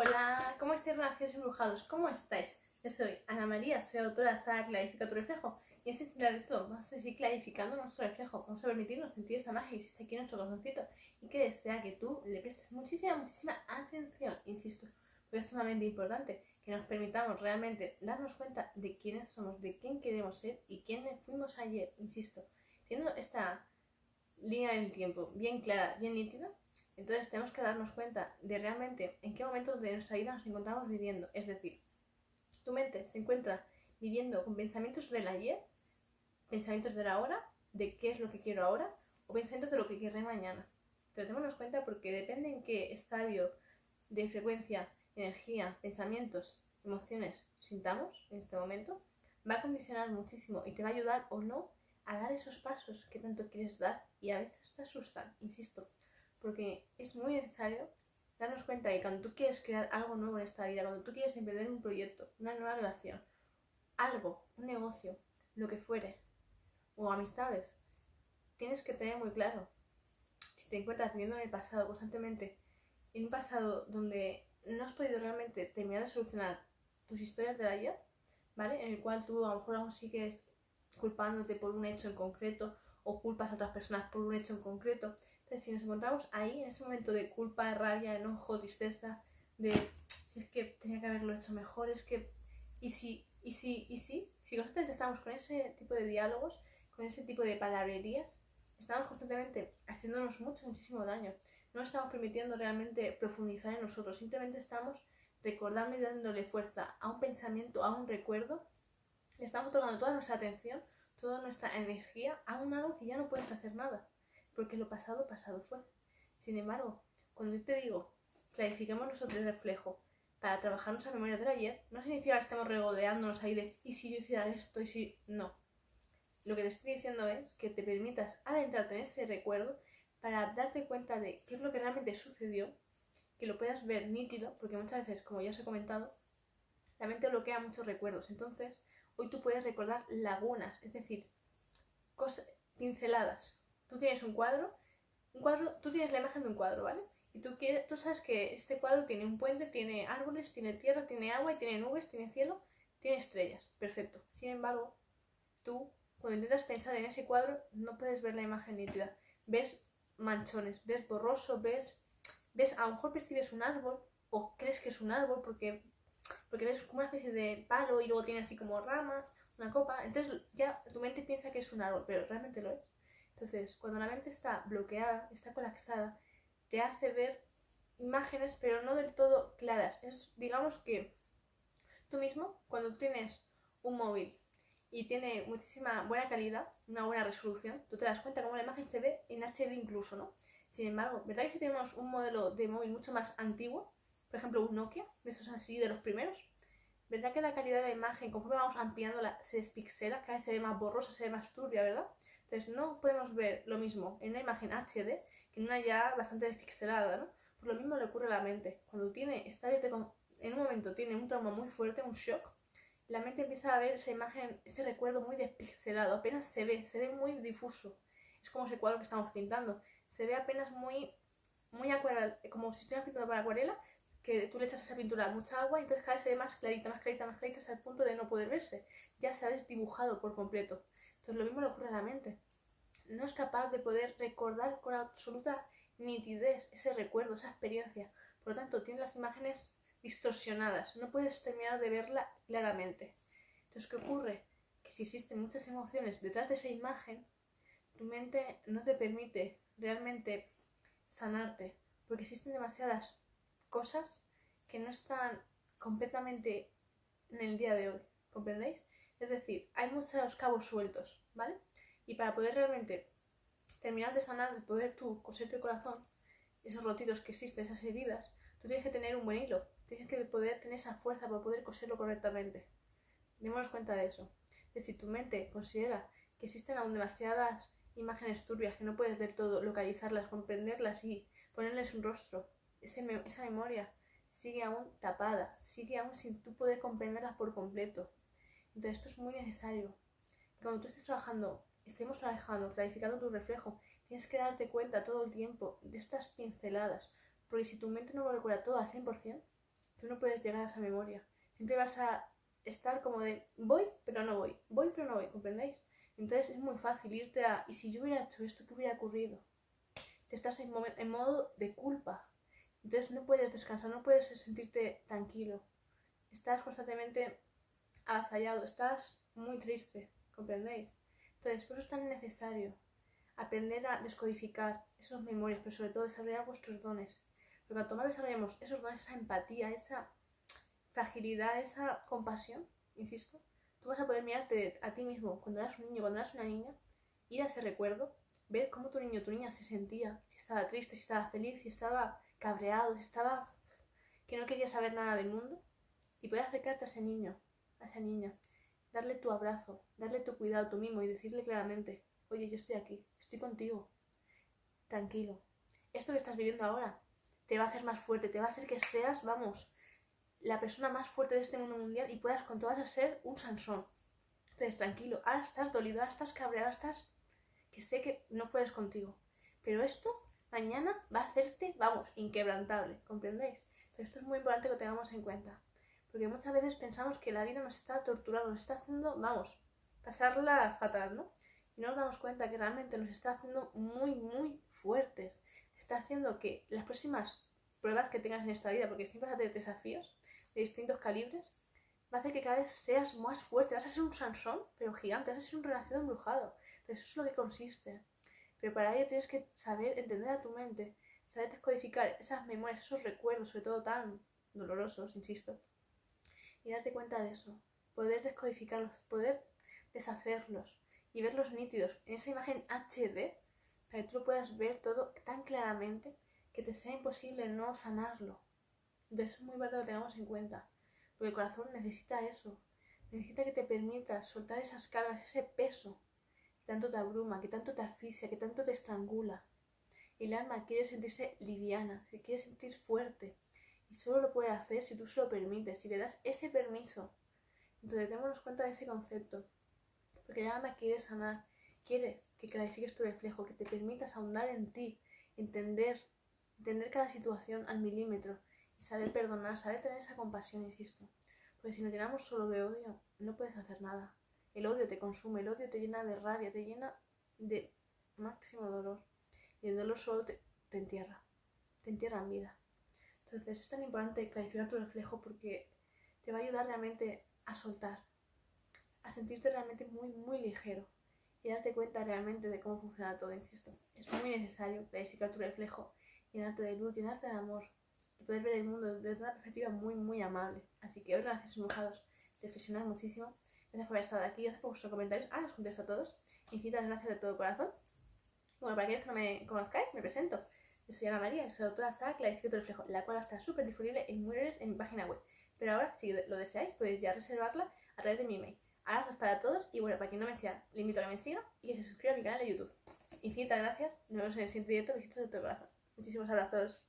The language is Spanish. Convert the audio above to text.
Hola, ¿cómo estáis, renacidos embrujados? ¿Cómo estáis? Yo soy Ana María, soy autora de Saga Clarifica tu reflejo y en este de todo vamos a seguir clarificando nuestro reflejo, vamos a permitirnos sentir esa magia que existe aquí en nuestro corazoncito y que desea que tú le prestes muchísima, muchísima atención, insisto, porque es sumamente importante que nos permitamos realmente darnos cuenta de quiénes somos, de quién queremos ser y quiénes fuimos ayer, insisto, teniendo esta línea del tiempo bien clara, bien nítida, entonces tenemos que darnos cuenta de realmente en qué momento de nuestra vida nos encontramos viviendo. Es decir, tu mente se encuentra viviendo con pensamientos del ayer, pensamientos de la hora, de qué es lo que quiero ahora, o pensamientos de lo que querré mañana. Entonces démonos cuenta porque depende en qué estadio de frecuencia, energía, pensamientos, emociones sintamos en este momento, va a condicionar muchísimo y te va a ayudar o no a dar esos pasos que tanto quieres dar y a veces te asustan, insisto porque es muy necesario darnos cuenta que cuando tú quieres crear algo nuevo en esta vida, cuando tú quieres emprender un proyecto, una nueva relación, algo, un negocio, lo que fuere, o amistades, tienes que tener muy claro si te encuentras viviendo en el pasado constantemente, en un pasado donde no has podido realmente terminar de solucionar tus historias de ayer, ¿vale? En el cual tú a lo mejor aún sigues culpándote por un hecho en concreto o culpas a otras personas por un hecho en concreto, entonces, si nos encontramos ahí, en ese momento de culpa, rabia, enojo, tristeza, de si es que tenía que haberlo hecho mejor, es que, y si, y si, y si, si constantemente estamos con ese tipo de diálogos, con ese tipo de palabrerías, estamos constantemente haciéndonos mucho, muchísimo daño. No estamos permitiendo realmente profundizar en nosotros, simplemente estamos recordando y dándole fuerza a un pensamiento, a un recuerdo, le estamos tomando toda nuestra atención, toda nuestra energía a un algo que ya no puedes hacer nada porque lo pasado, pasado fue. Sin embargo, cuando yo te digo, clarifiquemos nosotros el reflejo para trabajar nuestra memoria del ayer, no significa que estemos regodeándonos ahí de, ¿y si yo hiciera esto? ¿y si...? No. Lo que te estoy diciendo es que te permitas adentrarte en ese recuerdo para darte cuenta de qué es lo que realmente sucedió, que lo puedas ver nítido, porque muchas veces, como ya os he comentado, la mente bloquea muchos recuerdos. Entonces, hoy tú puedes recordar lagunas, es decir, cosas pinceladas, tú tienes un cuadro, un cuadro, tú tienes la imagen de un cuadro, ¿vale? Y tú, quieres, tú sabes que este cuadro tiene un puente, tiene árboles, tiene tierra, tiene agua, y tiene nubes, tiene cielo, tiene estrellas. Perfecto. Sin embargo, tú, cuando intentas pensar en ese cuadro, no puedes ver la imagen nítida. Ves manchones, ves borroso, ves, ves, a lo mejor percibes un árbol, o crees que es un árbol porque, porque ves como una especie de palo y luego tiene así como ramas, una copa. Entonces ya tu mente piensa que es un árbol, pero realmente lo es. Entonces, cuando la mente está bloqueada, está colapsada, te hace ver imágenes, pero no del todo claras. Es, digamos que tú mismo, cuando tienes un móvil y tiene muchísima buena calidad, una buena resolución, tú te das cuenta cómo la imagen se ve en HD incluso, ¿no? Sin embargo, ¿verdad que si tenemos un modelo de móvil mucho más antiguo, por ejemplo un Nokia, de esos así, de los primeros, ¿verdad que la calidad de la imagen, conforme vamos ampliándola, se despixela, cada vez se ve más borrosa, se ve más turbia, ¿verdad? Entonces no podemos ver lo mismo en una imagen HD que en una ya bastante despixelada, ¿no? Por lo mismo le ocurre a la mente. Cuando tiene, está en un momento tiene un trauma muy fuerte, un shock, la mente empieza a ver esa imagen, ese recuerdo muy despixelado, apenas se ve, se ve muy difuso. Es como ese cuadro que estamos pintando. Se ve apenas muy, muy acuarela, como si estuviera pintando para acuarela, que tú le echas a esa pintura mucha agua y entonces cada vez se ve más clarita, más clarita, más clarita hasta el punto de no poder verse. Ya se ha desdibujado por completo. Entonces lo mismo le ocurre a la mente. No es capaz de poder recordar con absoluta nitidez ese recuerdo, esa experiencia. Por lo tanto, tiene las imágenes distorsionadas. No puedes terminar de verla claramente. Entonces, ¿qué ocurre? Que si existen muchas emociones detrás de esa imagen, tu mente no te permite realmente sanarte, porque existen demasiadas cosas que no están completamente en el día de hoy. ¿Comprendéis? Es decir, hay muchos cabos sueltos, ¿vale? Y para poder realmente terminar de sanar, de poder tú coserte el corazón, esos rotitos que existen, esas heridas, tú tienes que tener un buen hilo, tienes que poder tener esa fuerza para poder coserlo correctamente. Démonos cuenta de eso. Si tu mente considera que existen aún demasiadas imágenes turbias que no puedes ver todo, localizarlas, comprenderlas y ponerles un rostro, esa memoria sigue aún tapada, sigue aún sin tú poder comprenderlas por completo. Entonces esto es muy necesario. Cuando tú estés trabajando, estemos trabajando, clarificando tu reflejo, tienes que darte cuenta todo el tiempo de estas pinceladas. Porque si tu mente no lo recuerda todo al 100%, Tú no puedes llegar a esa memoria. Siempre vas a estar como de voy, pero no voy, voy, pero no voy, ¿comprendéis? Entonces es muy fácil irte a, ¿y si yo hubiera hecho esto, qué hubiera ocurrido? Te estás en, en modo de culpa. Entonces no puedes descansar, no puedes sentirte tranquilo. Estás constantemente avasallado, estás muy triste, ¿comprendéis? Entonces por eso es tan necesario aprender a descodificar esas memorias, pero sobre todo desarrollar vuestros dones. Porque cuanto más desarrollemos esos dones, esa empatía, esa fragilidad, esa compasión, insisto, tú vas a poder mirarte a ti mismo cuando eras un niño, cuando eras una niña, ir a ese recuerdo, ver cómo tu niño tu niña se sentía, si estaba triste, si estaba feliz, si estaba cabreado, si estaba que no quería saber nada del mundo, y poder acercarte a ese niño, a esa niña, darle tu abrazo, darle tu cuidado, tu mimo y decirle claramente, oye, yo estoy aquí, estoy contigo, tranquilo. Esto que estás viviendo ahora te va a hacer más fuerte, te va a hacer que seas, vamos, la persona más fuerte de este mundo mundial y puedas con todas ser un Sansón. Entonces, tranquilo, ahora estás dolido, ahora estás cabreado, estás que sé que no puedes contigo. Pero esto mañana va a hacerte, vamos, inquebrantable, ¿comprendéis? Esto es muy importante que lo tengamos en cuenta. Porque muchas veces pensamos que la vida nos está torturando, nos está haciendo, vamos, pasarla fatal, ¿no? Y no nos damos cuenta que realmente nos está haciendo muy, muy fuertes. Está haciendo que las próximas pruebas que tengas en esta vida, porque siempre vas a tener desafíos, de distintos calibres, va a hacer que cada vez seas más fuerte. Vas a ser un Sansón, pero gigante, vas a ser un renacido embrujado. Entonces, eso es lo que consiste. Pero para ello tienes que saber entender a tu mente, saber descodificar esas memorias, esos recuerdos, sobre todo tan dolorosos, insisto, y darte cuenta de eso. Poder descodificarlos, poder deshacerlos y verlos nítidos en esa imagen HD para que tú puedas ver todo tan claramente que te sea imposible no sanarlo. Eso es muy importante que lo tengamos en cuenta, porque el corazón necesita eso, necesita que te permitas soltar esas cargas, ese peso que tanto te abruma, que tanto te asfixia, que tanto te estrangula. El alma quiere sentirse liviana, se quiere sentir fuerte, y solo lo puede hacer si tú se lo permites, si le das ese permiso. Entonces démonos cuenta de ese concepto, porque el alma quiere sanar, quiere que clarifiques tu reflejo, que te permitas ahondar en ti, entender, entender cada situación al milímetro, y saber perdonar, saber tener esa compasión, insisto. Porque si nos llenamos solo de odio, no puedes hacer nada. El odio te consume, el odio te llena de rabia, te llena de máximo dolor. Y el dolor solo te, entierra, te entierra en vida. Entonces es tan importante clarificar tu reflejo porque te va a ayudar realmente a soltar, a sentirte realmente muy, muy ligero y darte cuenta realmente de cómo funciona todo, insisto. Es muy necesario clarificar tu reflejo, llenarte de luz, llenarte de amor, y poder ver el mundo desde una perspectiva muy, muy amable. Así que hoy gracias, embrujados, reflexionar muchísimo. Gracias por haber estado aquí, gracias por vuestros comentarios. Ah, los contesto a todos. Infinitas gracias de todo corazón. Bueno, para aquellos que no me conozcáis, me presento. Yo soy Ana María, soy autora SAC, la escrito reflejo, la cual está súper disponible en Mujeres en mi página web. Pero ahora, si lo deseáis, podéis ya reservarla a través de mi email. Abrazos para todos y bueno, para quien no me siga, le invito a que me siga y que se suscriba a mi canal de YouTube. Infinitas gracias, nos vemos en el siguiente directo, besitos de todo corazón. Muchísimos abrazos.